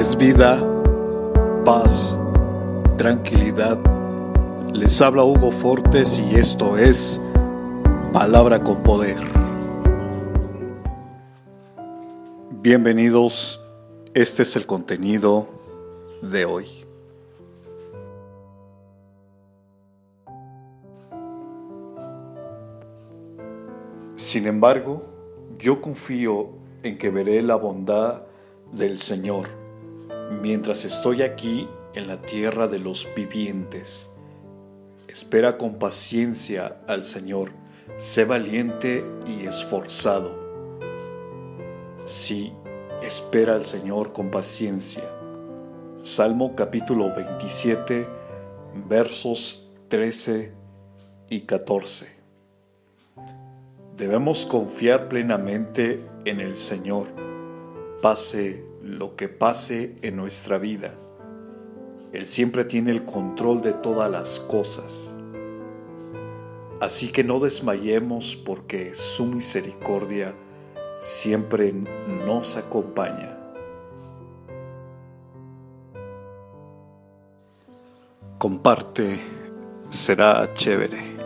es vida, paz, tranquilidad. Les habla Hugo Fortes y esto es Palabra con Poder. Bienvenidos, este es el contenido de hoy. Sin embargo, yo confío en que veré la bondad del Señor mientras estoy aquí en la tierra de los vivientes. Espera con paciencia al Señor, sé valiente y esforzado. Sí, espera al Señor con paciencia. Salmo capítulo 27, versos 13 y 14. Debemos confiar plenamente en el Señor, pase lo que pase en nuestra vida. Él siempre tiene el control de todas las cosas. Así que no desmayemos porque su misericordia siempre nos acompaña. Comparte, será chévere.